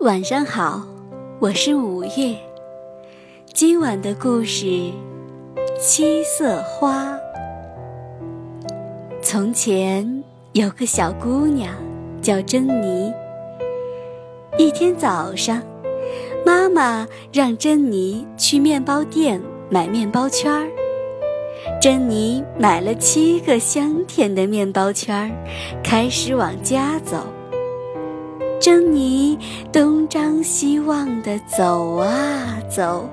晚上好，我是五月。今晚的故事《七色花》。从前有个小姑娘叫珍妮。一天早上，妈妈让珍妮去面包店买面包圈儿。珍妮买了七个香甜的面包圈儿，开始往家走。珍妮东张西望地走啊走，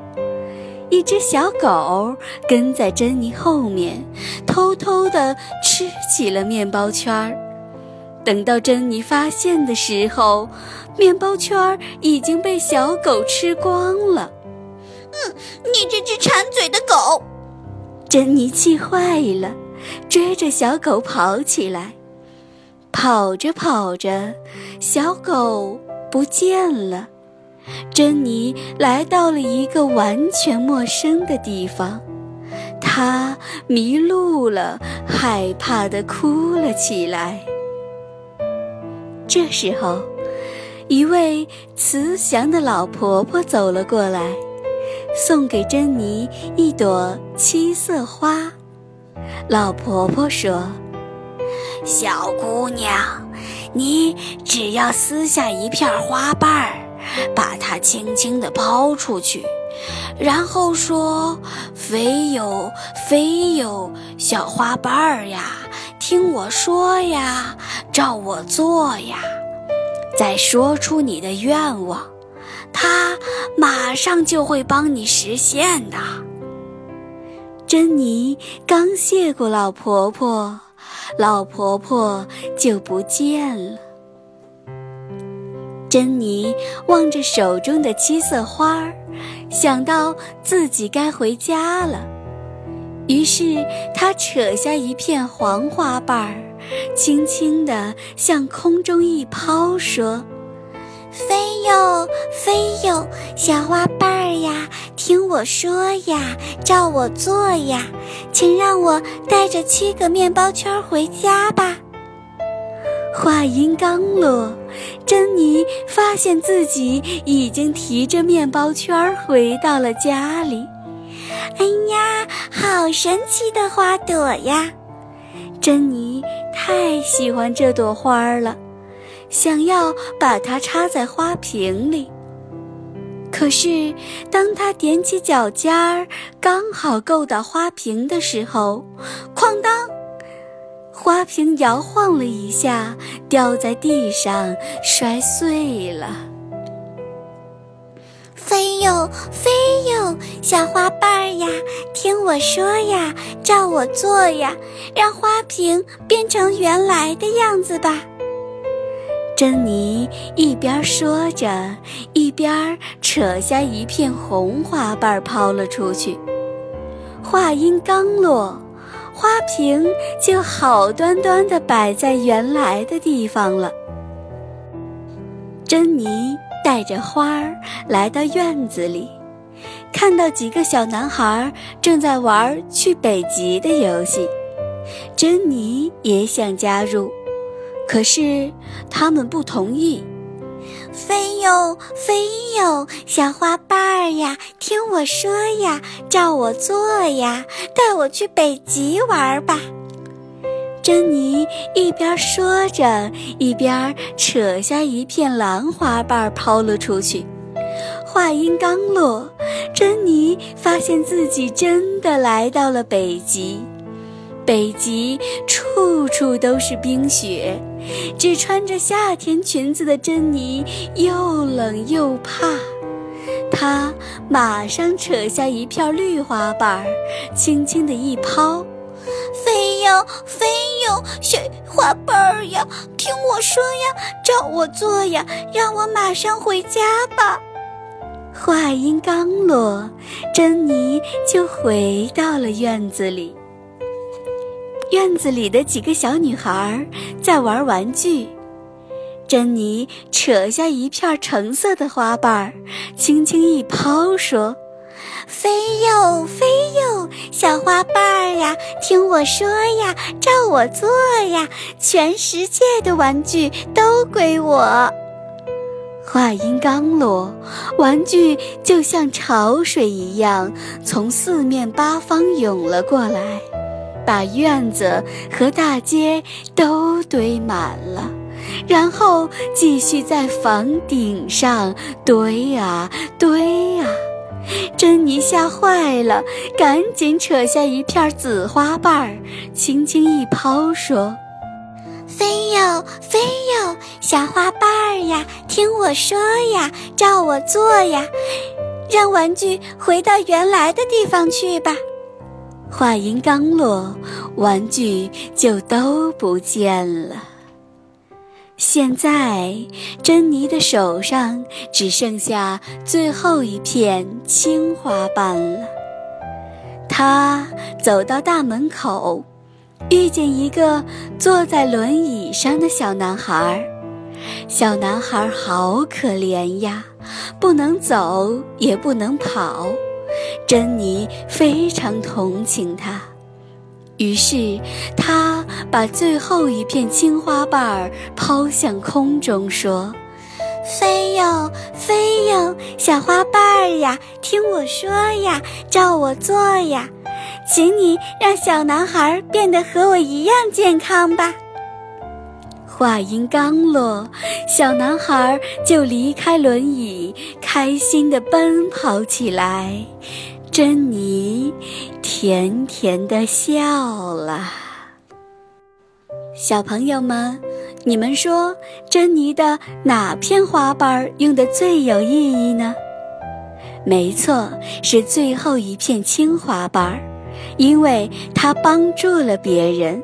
一只小狗跟在珍妮后面，偷偷地吃起了面包圈儿。等到珍妮发现的时候，面包圈儿已经被小狗吃光了。嗯，你这只馋嘴的狗！珍妮气坏了，追着小狗跑起来。跑着跑着，小狗不见了。珍妮来到了一个完全陌生的地方，她迷路了，害怕的哭了起来。这时候，一位慈祥的老婆婆走了过来，送给珍妮一朵七色花。老婆婆说。小姑娘，你只要撕下一片花瓣儿，把它轻轻地抛出去，然后说：“飞哟飞哟，小花瓣儿呀，听我说呀，照我做呀。”再说出你的愿望，它马上就会帮你实现的。珍妮刚谢过老婆婆。老婆婆就不见了。珍妮望着手中的七色花儿，想到自己该回家了，于是她扯下一片黄花瓣儿，轻轻地向空中一抛，说。飞哟飞哟，小花瓣儿呀，听我说呀，照我做呀，请让我带着七个面包圈回家吧。话音刚落，珍妮发现自己已经提着面包圈回到了家里。哎呀，好神奇的花朵呀！珍妮太喜欢这朵花了。想要把它插在花瓶里，可是当他踮起脚尖儿，刚好够到花瓶的时候，哐当，花瓶摇晃了一下，掉在地上，摔碎了。飞哟飞哟，小花瓣儿呀，听我说呀，照我做呀，让花瓶变成原来的样子吧。珍妮一边说着，一边扯下一片红花瓣抛了出去。话音刚落，花瓶就好端端地摆在原来的地方了。珍妮带着花儿来到院子里，看到几个小男孩正在玩去北极的游戏，珍妮也想加入。可是他们不同意。飞哟飞哟，小花瓣儿呀，听我说呀，照我做呀，带我去北极玩吧。珍妮一边说着，一边扯下一片蓝花瓣抛了出去。话音刚落，珍妮发现自己真的来到了北极。北极处处都是冰雪，只穿着夏天裙子的珍妮又冷又怕。她马上扯下一片绿花瓣，轻轻地一抛，飞哟飞哟，雪花瓣儿呀，听我说呀，照我做呀，让我马上回家吧。话音刚落，珍妮就回到了院子里。院子里的几个小女孩在玩玩具，珍妮扯下一片橙色的花瓣，轻轻一抛，说：“飞哟飞哟，小花瓣儿呀，听我说呀，照我做呀，全世界的玩具都归我。”话音刚落，玩具就像潮水一样从四面八方涌了过来，把院子和大街都堆满了，然后继续在房顶上堆啊堆啊。珍妮吓坏了，赶紧扯下一片紫花瓣儿，轻轻一抛，说。飞哟飞哟，小花瓣儿呀，听我说呀，照我做呀，让玩具回到原来的地方去吧。话音刚落，玩具就都不见了。现在，珍妮的手上只剩下最后一片青花瓣了。她走到大门口。遇见一个坐在轮椅上的小男孩，小男孩好可怜呀，不能走也不能跑。珍妮非常同情他，于是他把最后一片青花瓣儿抛向空中，说：“飞哟飞哟，小花瓣儿呀，听我说呀，照我做呀。”请你让小男孩变得和我一样健康吧。话音刚落，小男孩就离开轮椅，开心地奔跑起来。珍妮甜甜的笑了。小朋友们，你们说珍妮的哪片花瓣用的最有意义呢？没错，是最后一片青花瓣。因为它帮助了别人，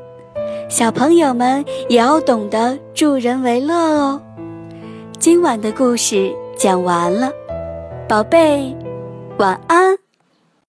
小朋友们也要懂得助人为乐哦。今晚的故事讲完了，宝贝，晚安。